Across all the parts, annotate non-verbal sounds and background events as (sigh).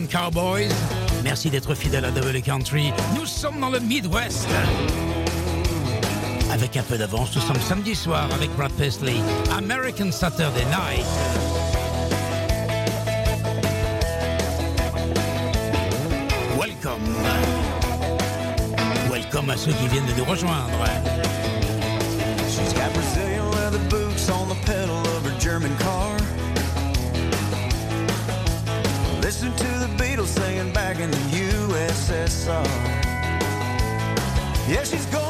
Cowboys. Merci d'être fidèle à Double Country. Nous sommes dans le Midwest. Avec un peu d'avance, nous sommes samedi soir avec Brad Paisley. American Saturday Night. Welcome. Welcome à ceux qui viennent de nous rejoindre. She's got Brazilian leather boots on the pedal of her German car. Listen to Yeah, she's going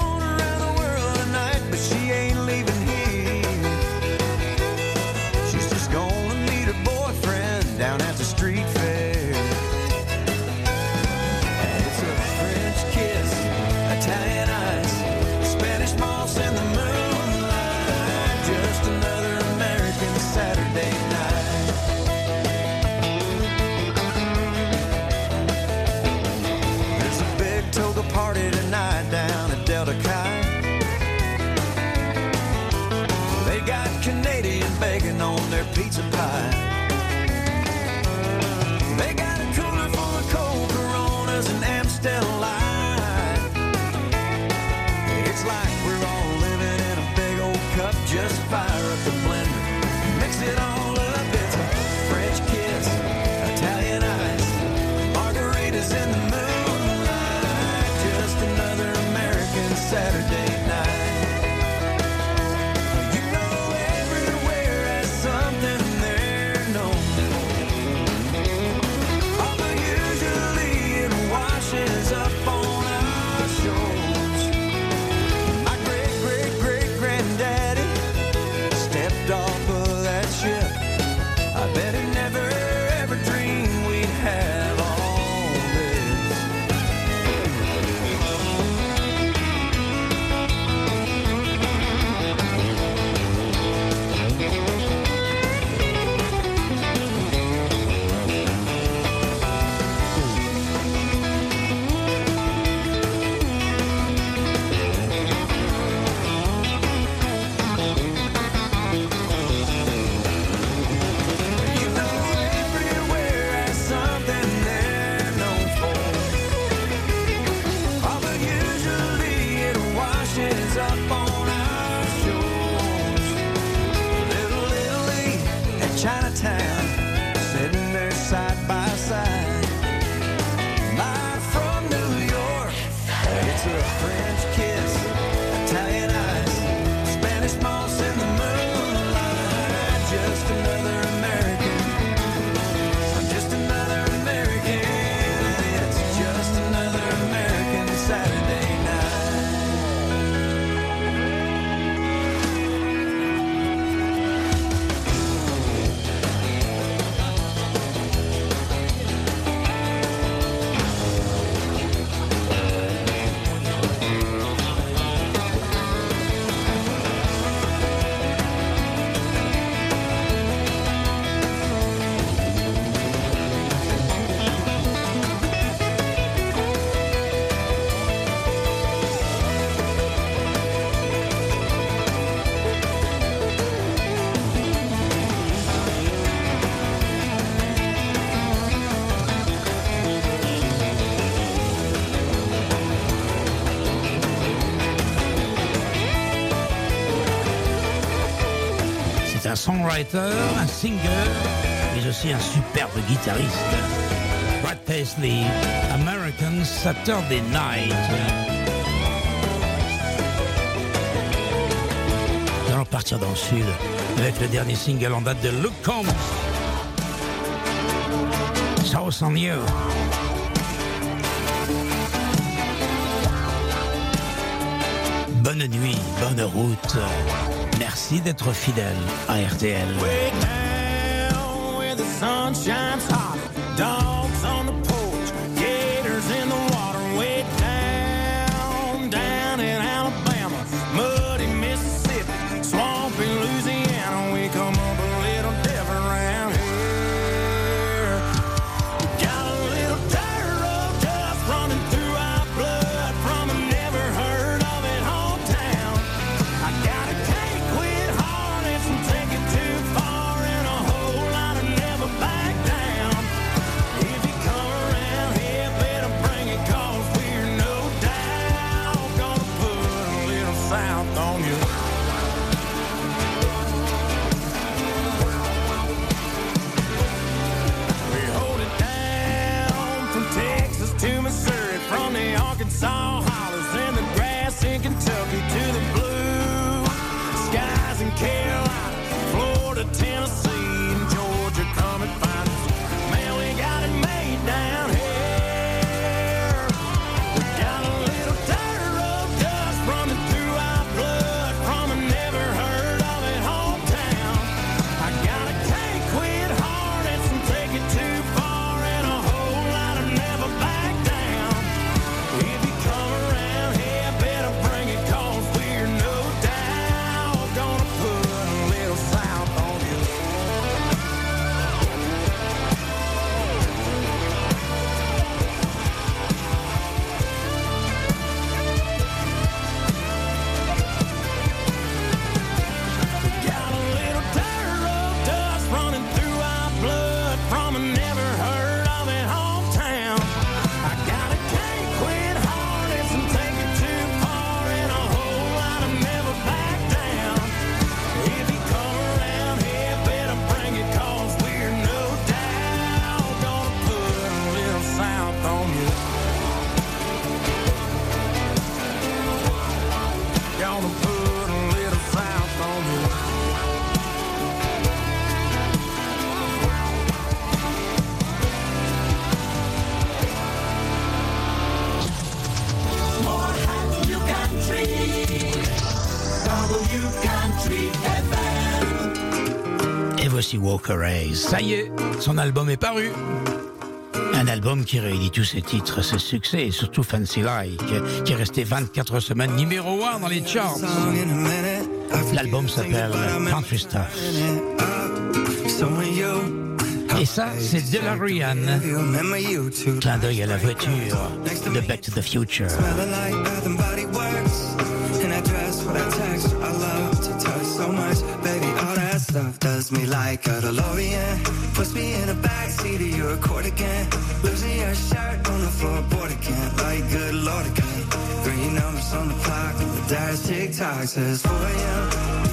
something un singer, mais aussi un superbe guitariste. Brad Paisley, American Saturday Night. Nous allons partir dans le sud avec le dernier single en date de Luke Combs. South on You. bonne nuit, bonne route. Merci d'être fidèle à RTL. Ça y est, son album est paru. Un album qui réunit tous ses titres, ses succès et surtout Fancy Like, qui est resté 24 semaines numéro 1 dans les charts. L'album s'appelle Country Stuff. Et ça, c'est de. Clin d'œil à la voiture de Back to the Future. loves me like a DeLorean. Puts me in the backseat of your Accord again. Losing your shirt on the floorboard again. Like good lord again. Green numbers on the clock. The dash tick tock says 4 a.m.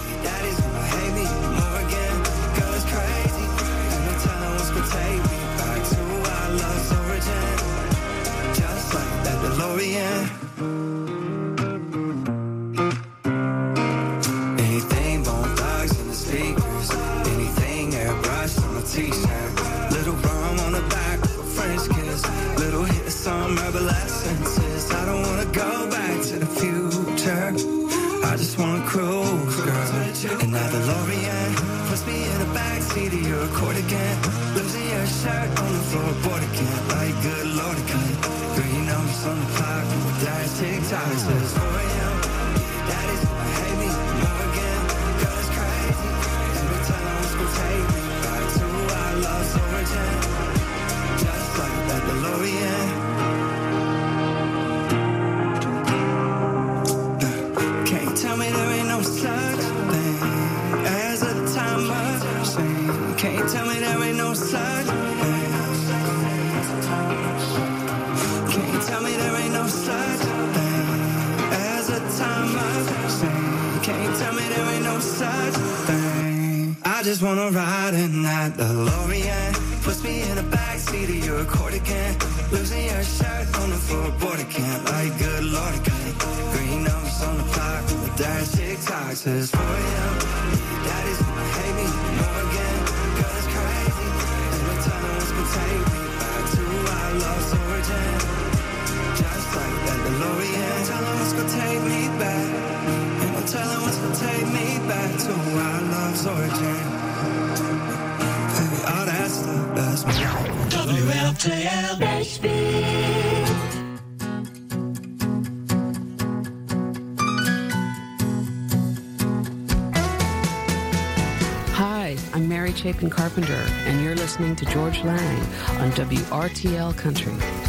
places I'm Mary Chapin Carpenter, and you're listening to George Lang on WRTL Country.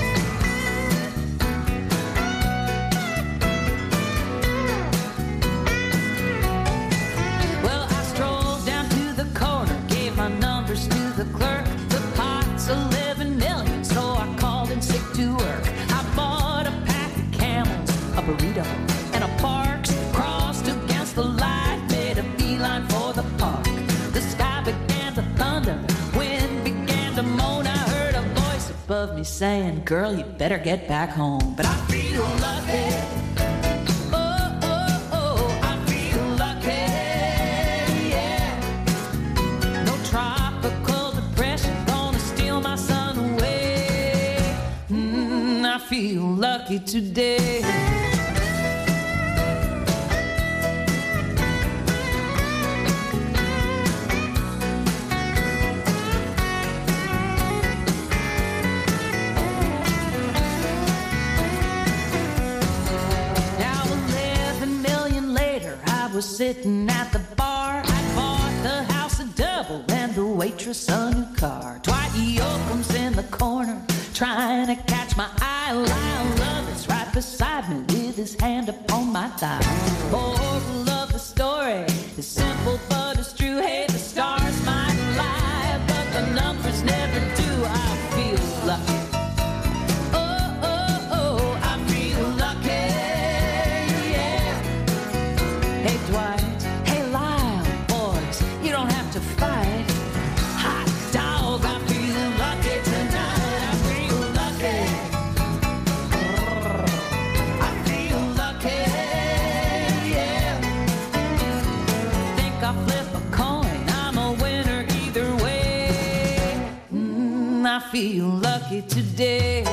saying, girl, you better get back home. But I sitting at the bar. I bought the house a double and the waitress a new car. Dwight Yoakam's in the corner trying to catch my eye. Lyle Lovett's right beside me with his hand upon my thigh. Oh, today.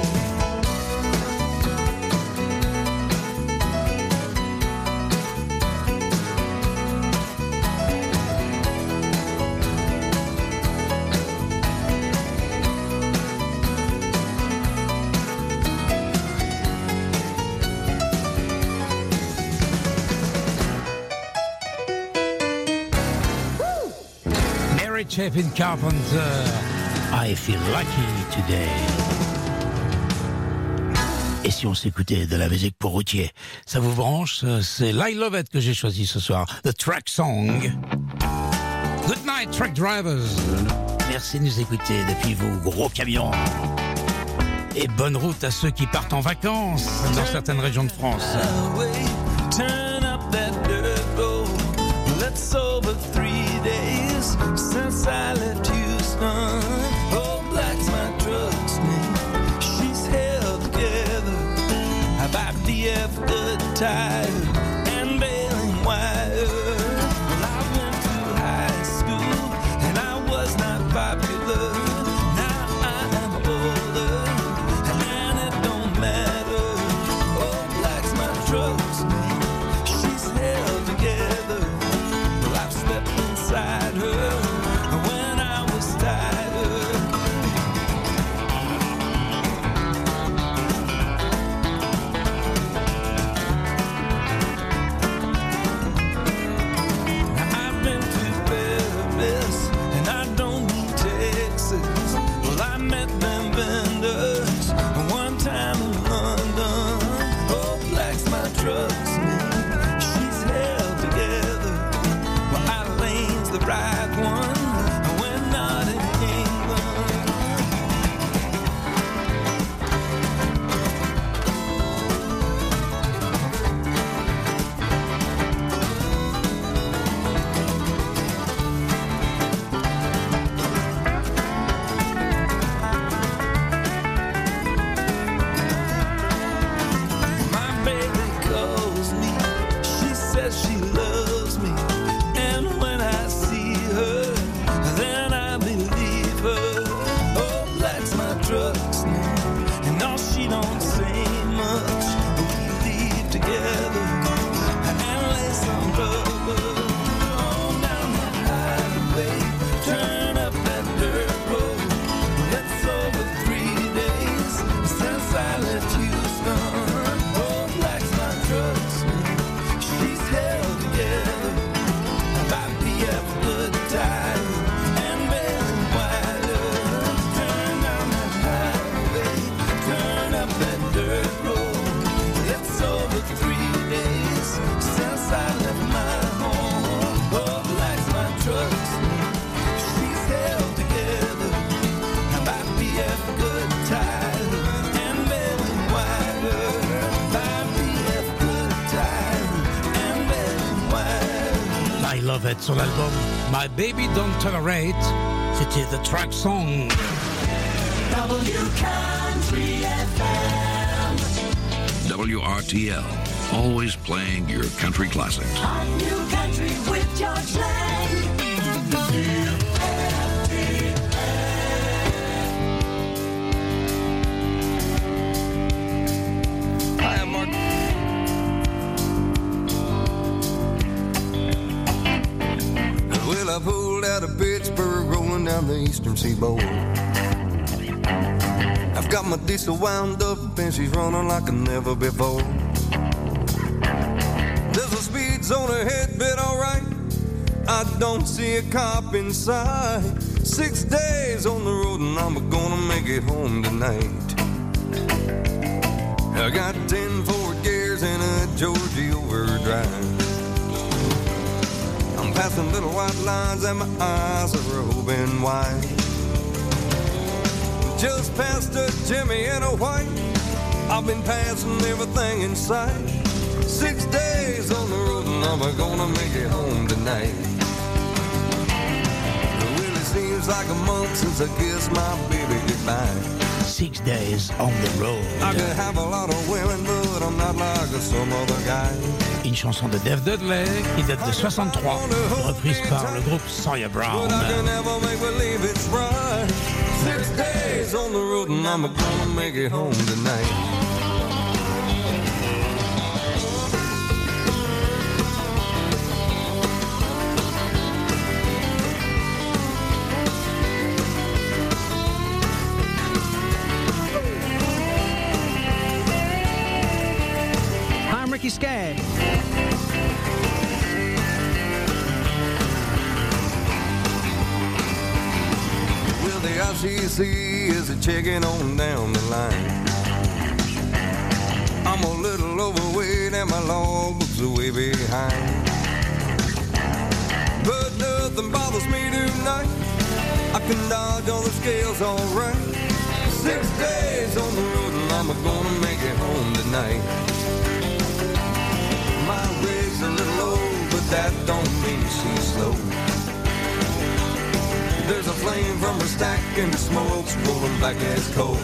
Chapin Carpenter. I feel lucky today. si on s'écoutait de la musique pour routier. Ça vous branche C'est I Love It que j'ai choisi ce soir. The Track Song. Good night, Track Drivers. Merci de nous écouter depuis vos gros camions. Et bonne route à ceux qui partent en vacances dans certaines régions de France. time. It sur l'album My Baby Don't Tolerate. C'était The Truck Song. W Country FM. WRTL, always playing your country classics. Hi, out of Pittsburgh, rolling down the eastern seaboard. I've got my diesel wound up, and she's running like never before. There's a speed zone ahead, but alright. I don't see a cop inside. Six days on the road, and I'm gonna make it home tonight. I got ten forward gears and a Georgia overdrive. Passing little white lines and my eyes are open wide. Just past a Jimmy and a white. I've been passing everything in sight. Six days on the road and I'm gonna make it home tonight. It really seems like a month since I kissed my baby goodbye. Six Days on the Road. I could have a lot of women, but I'm not like some other guy. Une chanson de Dave Dudley qui date de 63, reprise par le groupe Sawyer Brown. Is on down the line. I'm a little overweight and my logbook's are way behind. But nothing bothers me tonight. I can dodge all the scales alright. Six days on the road and I'm gonna make it home tonight. My rig's a little low, but that don't mean she's slow. There's a flame from her stack and the smoke's rolling back as coal.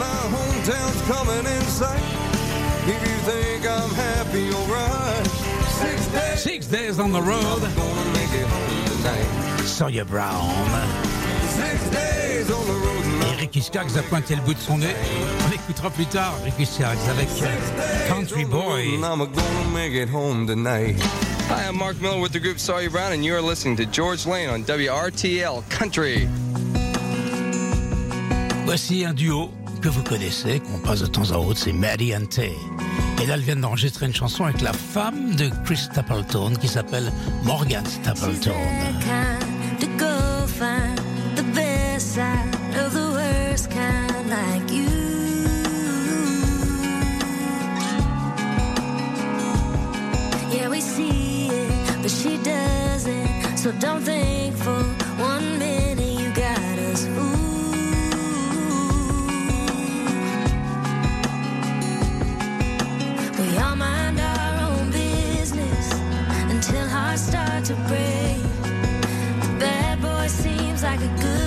My hometown's coming in sight. If you think I'm happy, alright. Six days. Six Days on the Road. Gonna make it home tonight. Sawyer Brown. Six days on the road. Et Ricky Skaggs a pointé le bout de son nez. On l'écoutera plus tard, Ricky Skaggs, avec Country Boy. I'm gonna make it home tonight. Hi, I'm Mark Miller with the group Sawyer Brown, and you are listening to George Lane on WRTL Country. Voici un duo que vous connaissez, qu'on passe de temps à autre, c'est Maddie and Tay. Et là, elle vient d'enregistrer une chanson avec la femme de Chris Stapleton qui s'appelle Morgan Stapleton. So don't think for one minute you got us fooled. We all mind our own business until hearts start to break. The bad boy seems like a good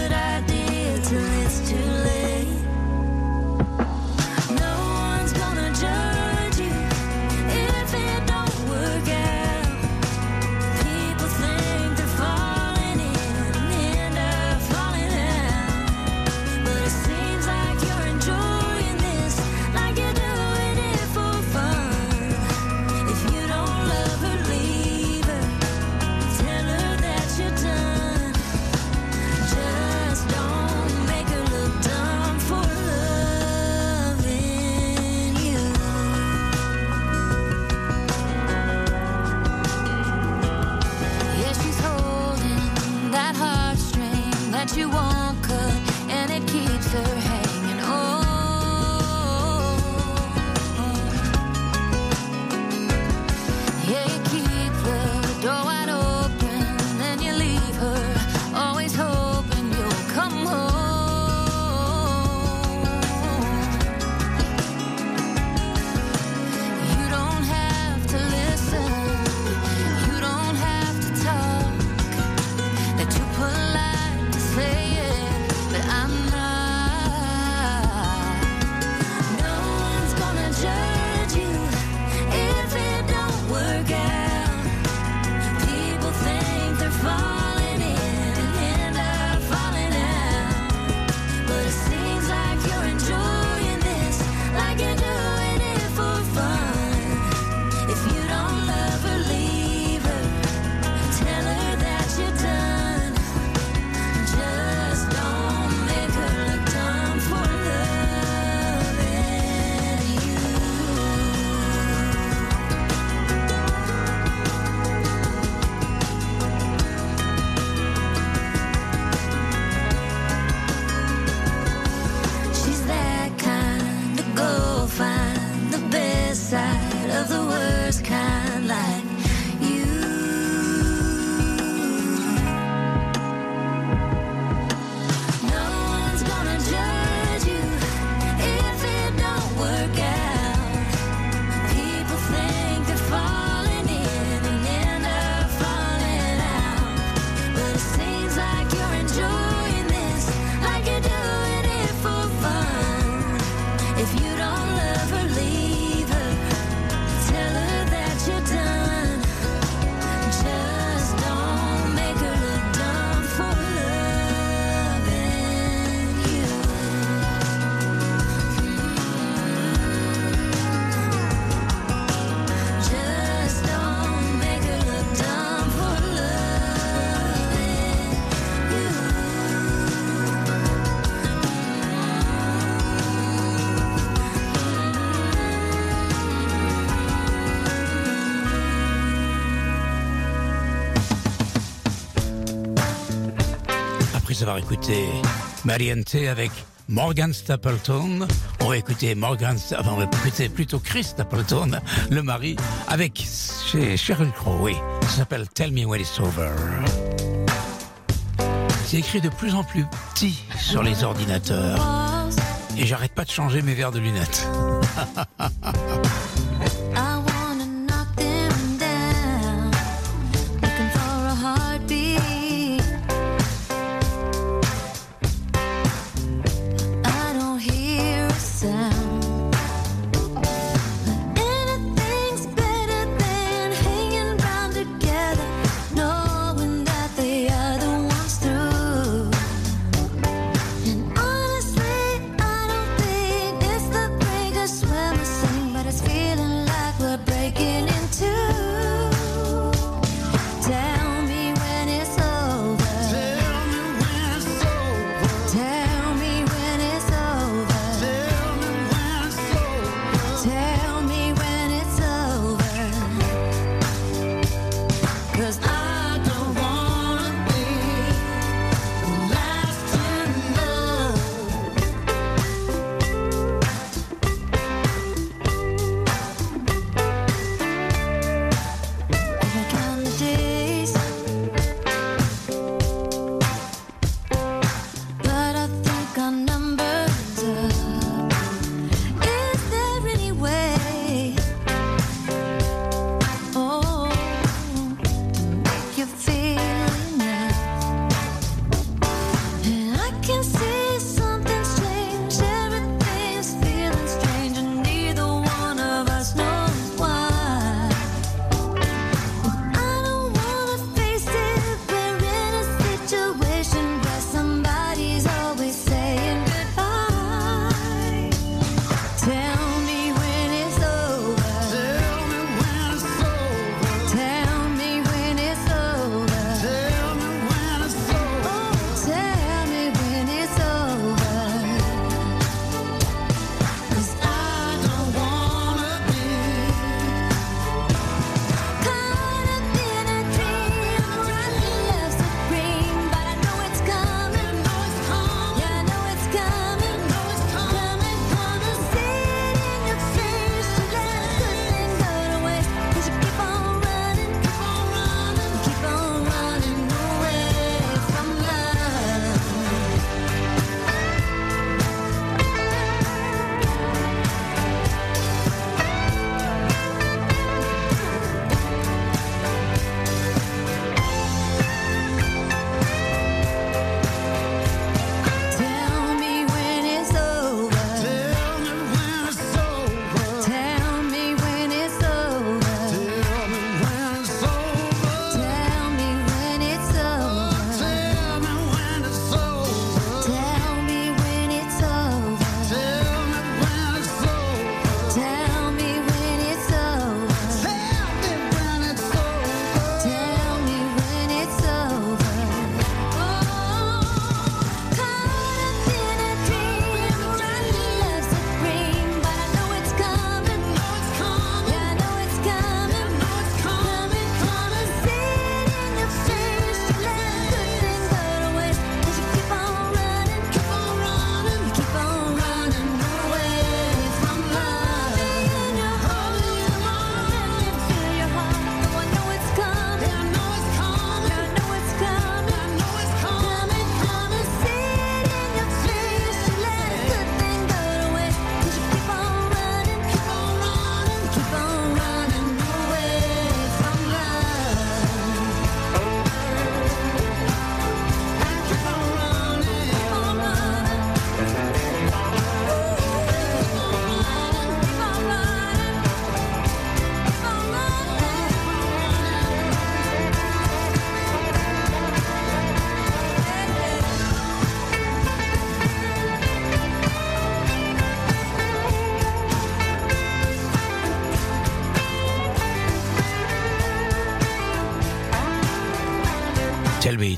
avoir écouté Mariente avec Morgan Stapleton. On va écouter Morgan, enfin, on va écouter plutôt Chris Stapleton, le mari, avec chez Sheryl Crow, oui. Ça s'appelle Tell Me When It's Over. C'est écrit de plus en plus petit sur les ordinateurs. Et j'arrête pas de changer mes verres de lunettes. (laughs)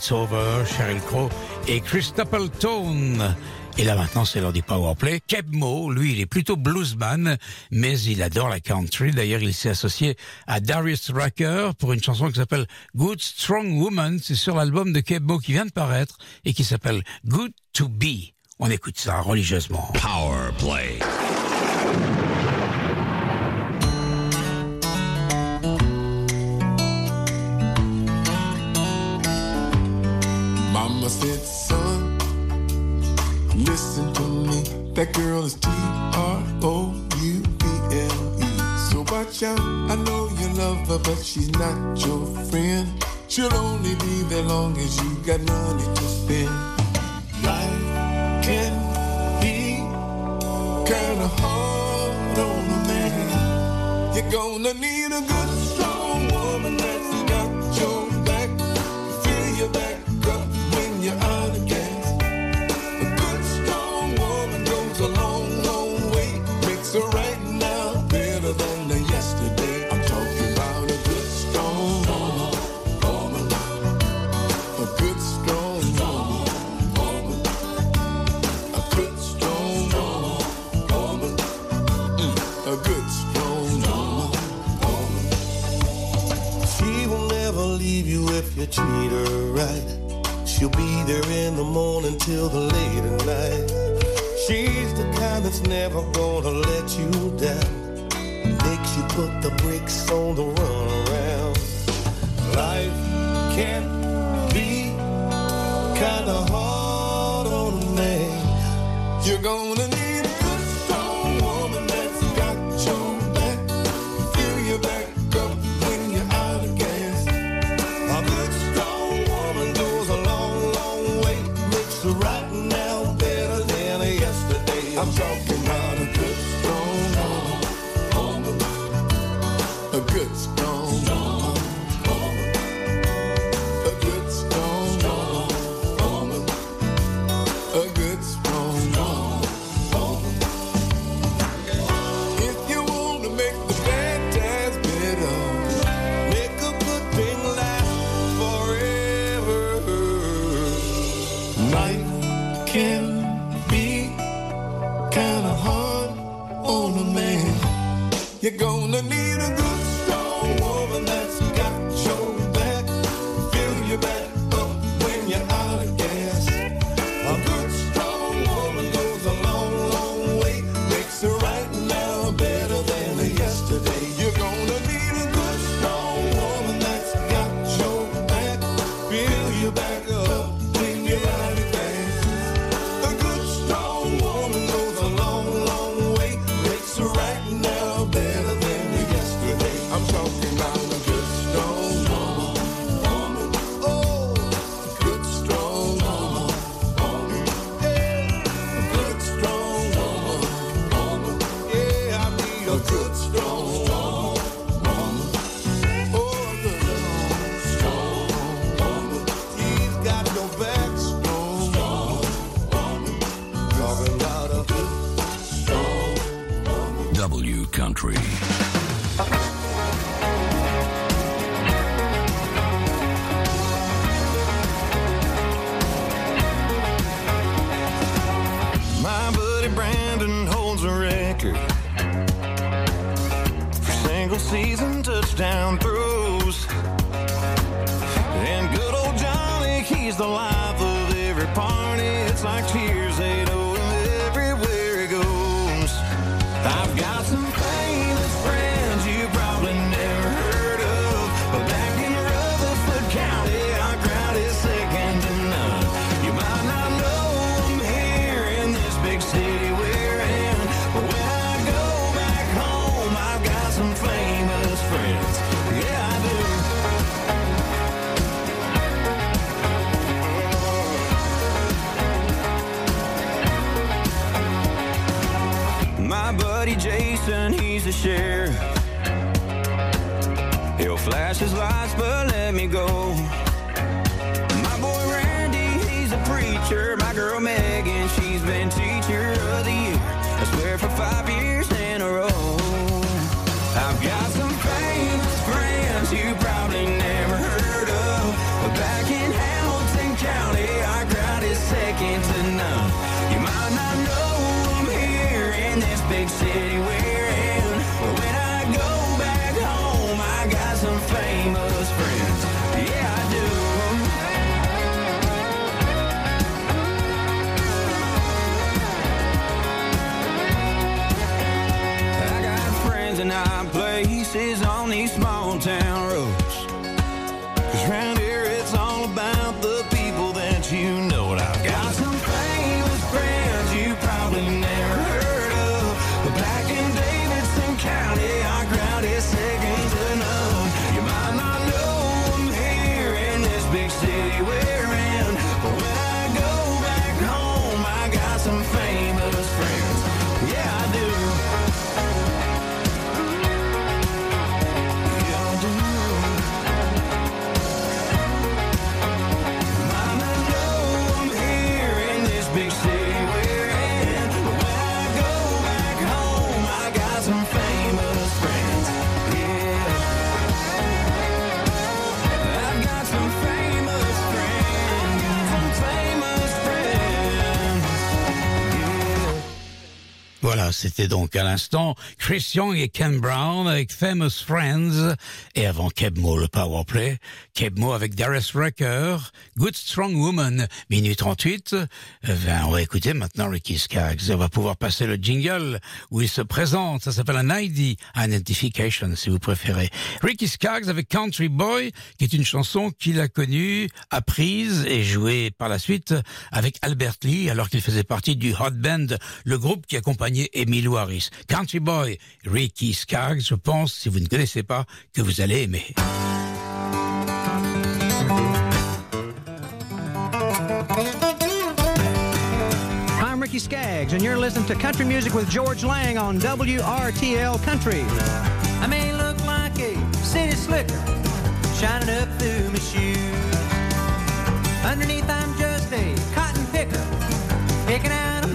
It's Over, Sheryl Crow et Chris Stapleton. Et là maintenant, c'est l'heure du powerplay. Keb Mo, lui, il est plutôt bluesman, mais il adore la country. D'ailleurs, il s'est associé à Darius Rucker pour une chanson qui s'appelle Good Strong Woman. C'est sur l'album de Keb Mo qui vient de paraître et qui s'appelle Good to Be. On écoute ça religieusement. Powerplay. said, son, listen to me. That girl is T R O U B L E. So watch out, I know you love her, but she's not your friend. She'll only be there long as you got money to spend. Life can be kinda hard on a man. You're gonna need a good if you treat her right. She'll be there in the morning till the late at night. She's the kind that's never gonna let you down. Makes you put the brakes on the run around. Life can be kinda hard on a man. You're gonna second to none. You might not know I'm here in this big city. C'était donc à l'instant Chris Young et Ken Brown avec Famous Friends et avant Kebmo le powerplay, Kebmo avec Darius Rucker, Good Strong Woman, minute 38. Euh, ben, on va écouter maintenant Ricky Skaggs. On va pouvoir passer le jingle où il se présente. Ça s'appelle un ID Identification si vous préférez. Ricky Skaggs avec Country Boy, qui est une chanson qu'il a connue, apprise et jouée par la suite avec Albert Lee alors qu'il faisait partie du Hot Band, le groupe qui accompagnait Emmylou Harris. Country Boy, Ricky Skaggs, je pense, si vous ne connaissez pas, que vous allez aimer. I'm Ricky Skaggs, and you're listening to Country Music with George Lang on WRTL Country. I may look like a city slicker shining up through my shoes. Underneath, I'm just a cotton picker picking out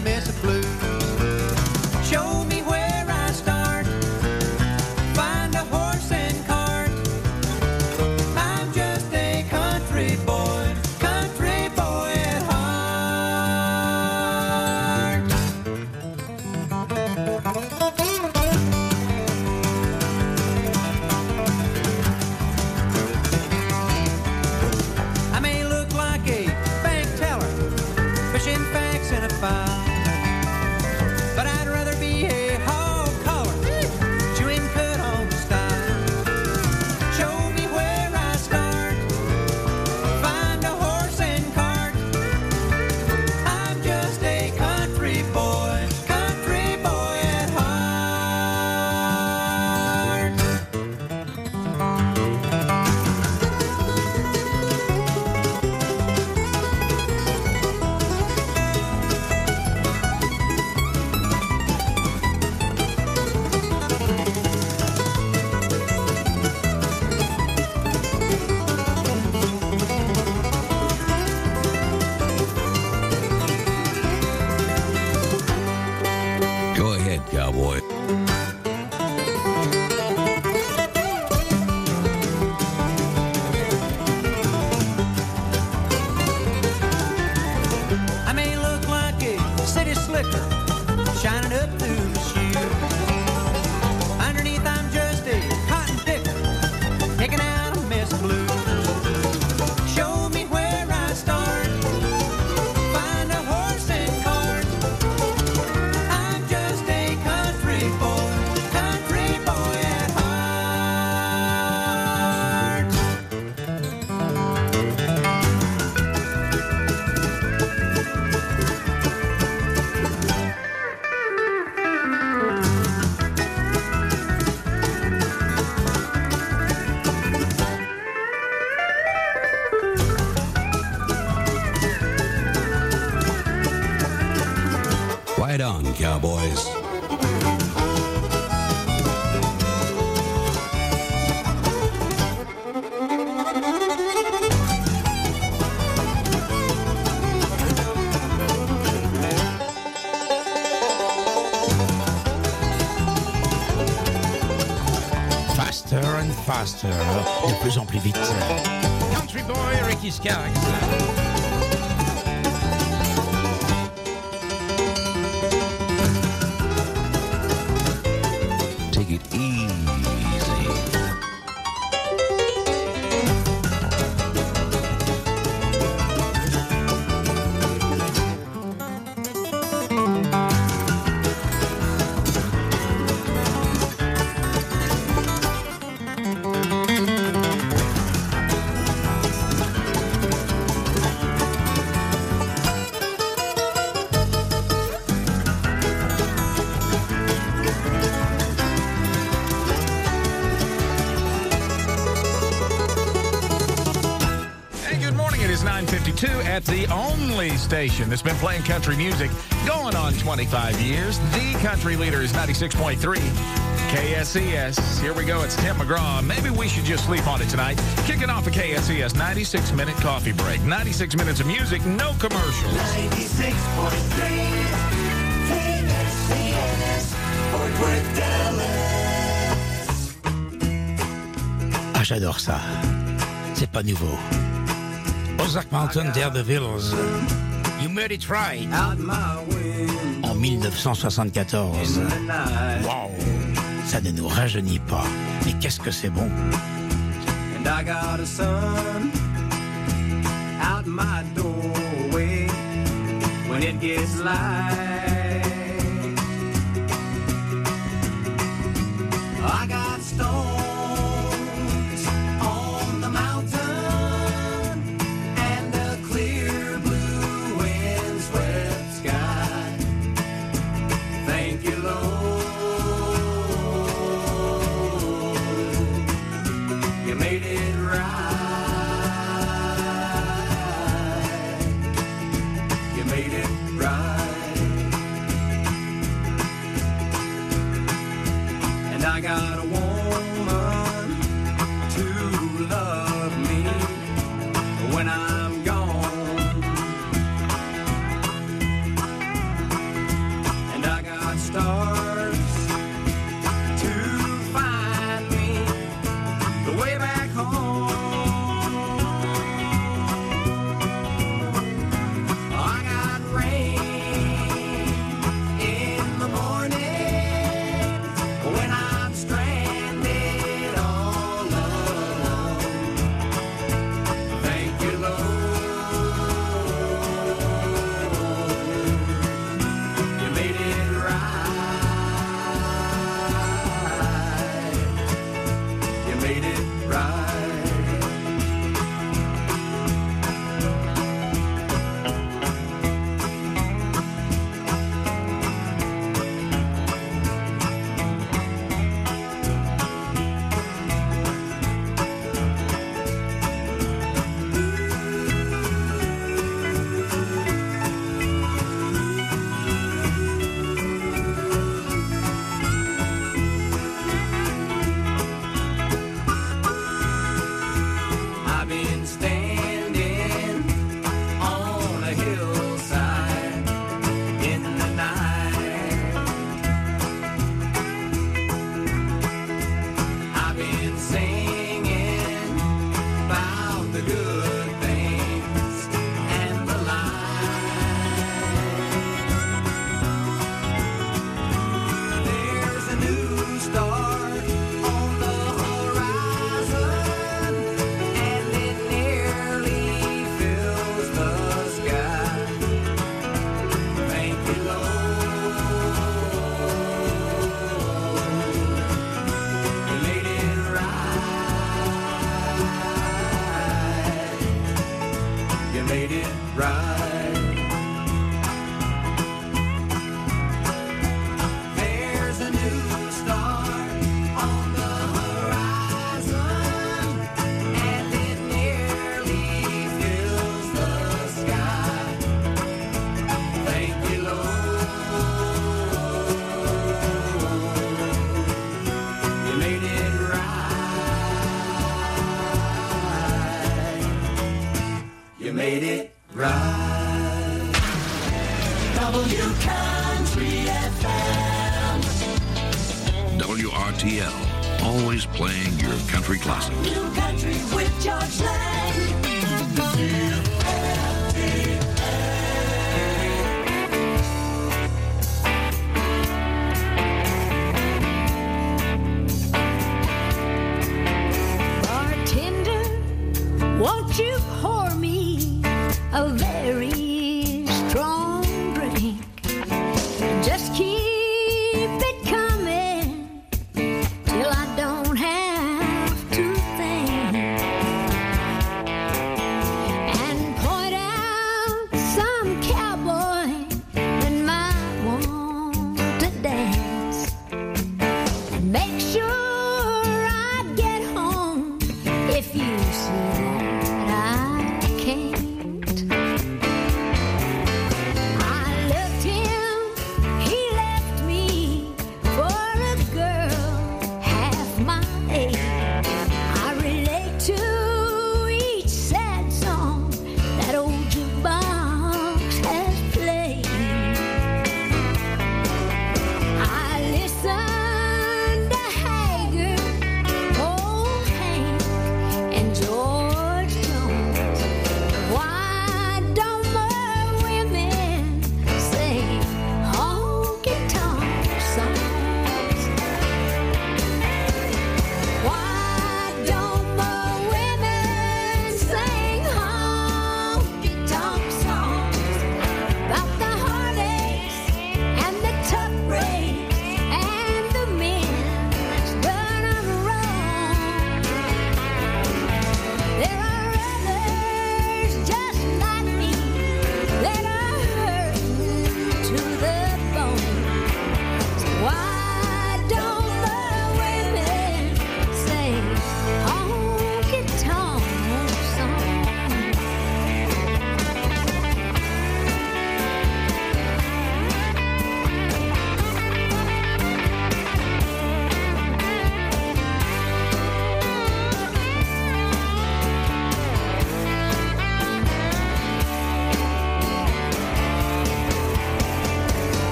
ahead, cowboy. Faster, de plus en plus vite. Country Boy, Ricky Skaggs. station that's been playing country music going on 25 years. The country leader is 96.3 KSES. Here we go. It's Tim McGraw. Maybe we should just sleep on it tonight. Kicking off a KSES 96 minute coffee break. 96 minutes of music, no commercials. 96.3 KSES, Fort Worth, Dallas. Ah, j'adore ça. C'est pas nouveau. Ozark Mountain Daredevils. Mary Try. En 1974. Wow, ça ne nous rajeunit pas. Mais qu'est-ce que c'est bon. And I got a sun out my doorway when it gets light. I got a woman. you see?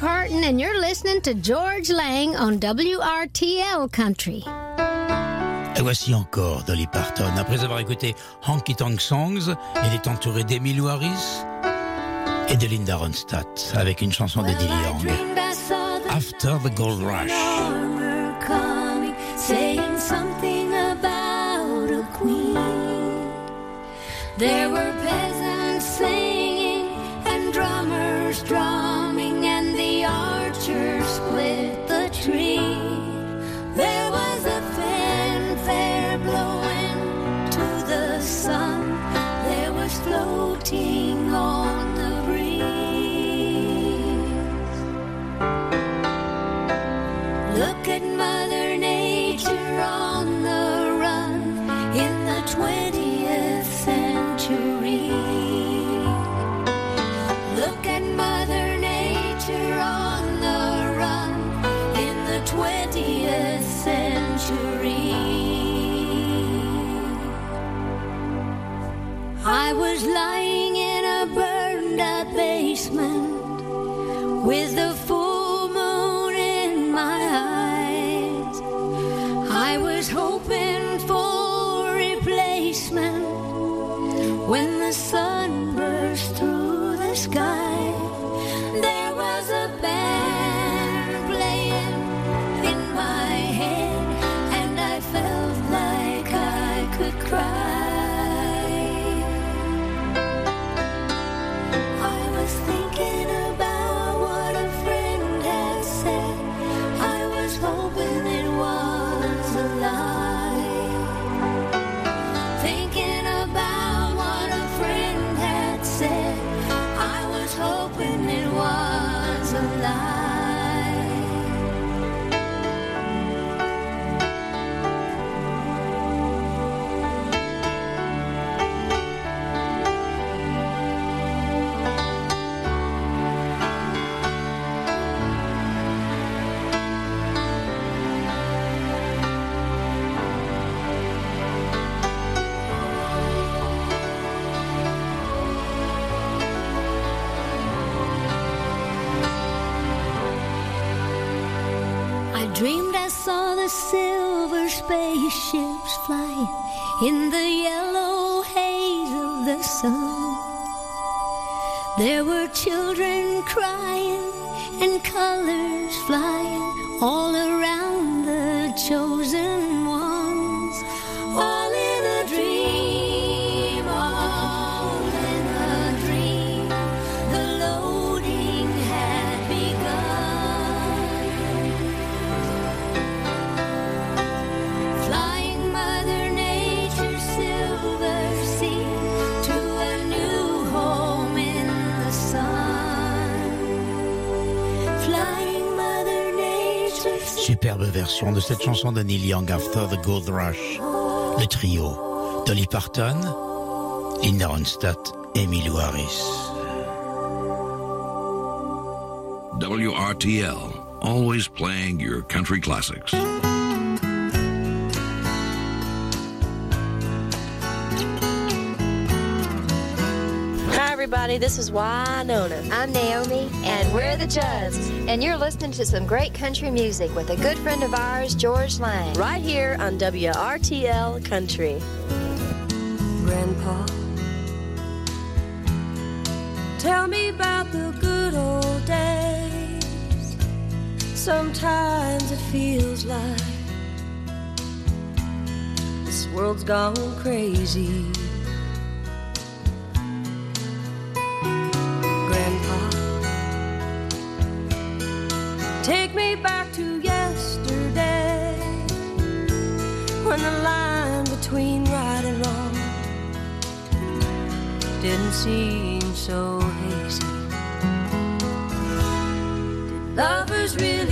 Parton, and you're listening to George Lang on WRTL Country. Et voici encore Dolly Parton. Après avoir écouté Honky Tonk Songs, elle est entourée d'Emily Harris et de Linda Ronstadt avec une chanson d'Eddie Young. After the Gold Rush. farmer coming, saying something about a queen. There were I was silver spaceships flying in the yellow haze of the sun. There were children crying and colors flying all around version de cette chanson de Neil Young, After the Gold Rush. Le trio, Dolly Parton, Linda Ronstadt et Emily Harris. WRTL, always playing your country classics. Everybody. This is Winona. I'm Naomi, and we're the Judds. And you're listening to some great country music with a good friend of ours, George Lang. Right here on WRTL Country. Grandpa, tell me about the good old days. Sometimes it feels like this world's gone crazy. Seem so hazy. Did lovers really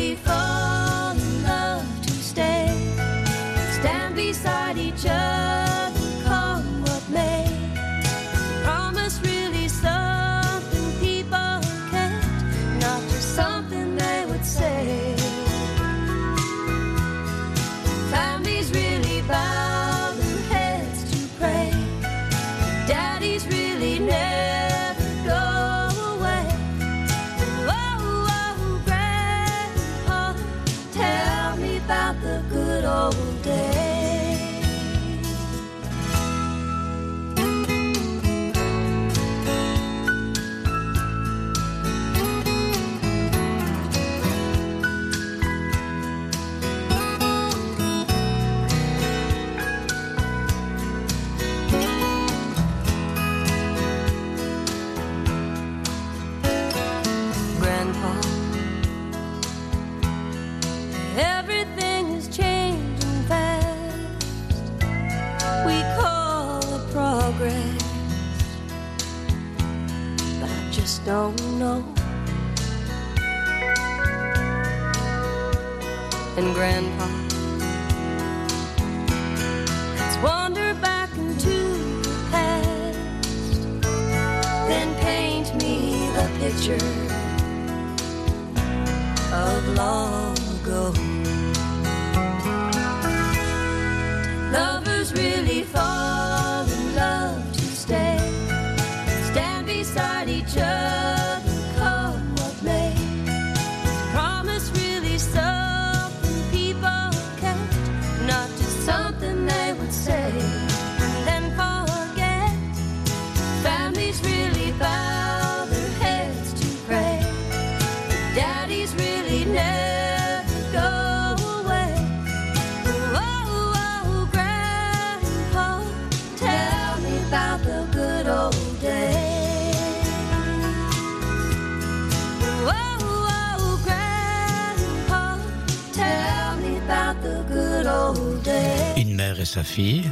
sa fille,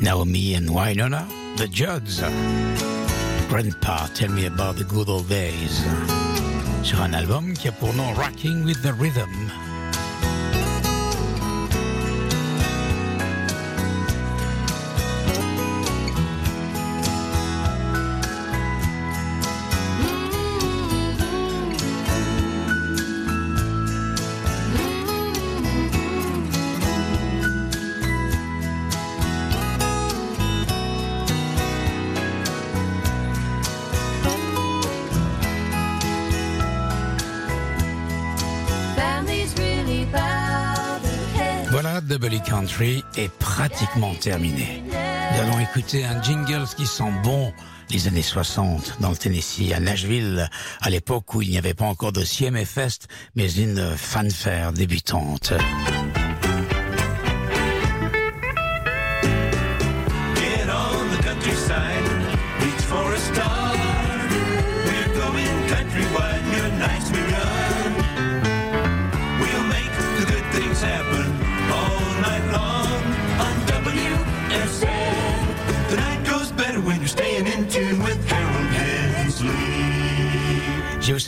Naomi and Winona, The Judds. Grandpa, tell me about the good old days. Sur un album qui a pour nom Rocking with the Rhythm. Est pratiquement terminé. Nous allons écouter un jingle qui sent bon les années 60 dans le Tennessee, à Nashville, à l'époque où il n'y avait pas encore de CMA Fest, mais une fanfare débutante.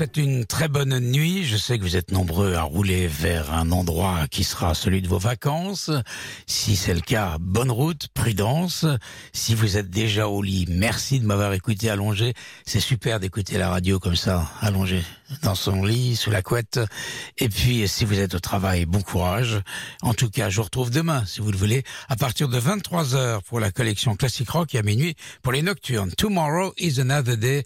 Souhaite une très bonne nuit. Je sais que vous êtes nombreux à rouler vers un endroit qui sera celui de vos vacances. Si c'est le cas, bonne route, prudence. Si vous êtes déjà au lit, merci de m'avoir écouté allongé. C'est super d'écouter la radio comme ça, allongé dans son lit, sous la couette. Et puis, si vous êtes au travail, bon courage. En tout cas, je vous retrouve demain, si vous le voulez, à partir de 23 heures pour la collection Classic Rock et à minuit pour les nocturnes. Tomorrow is another day.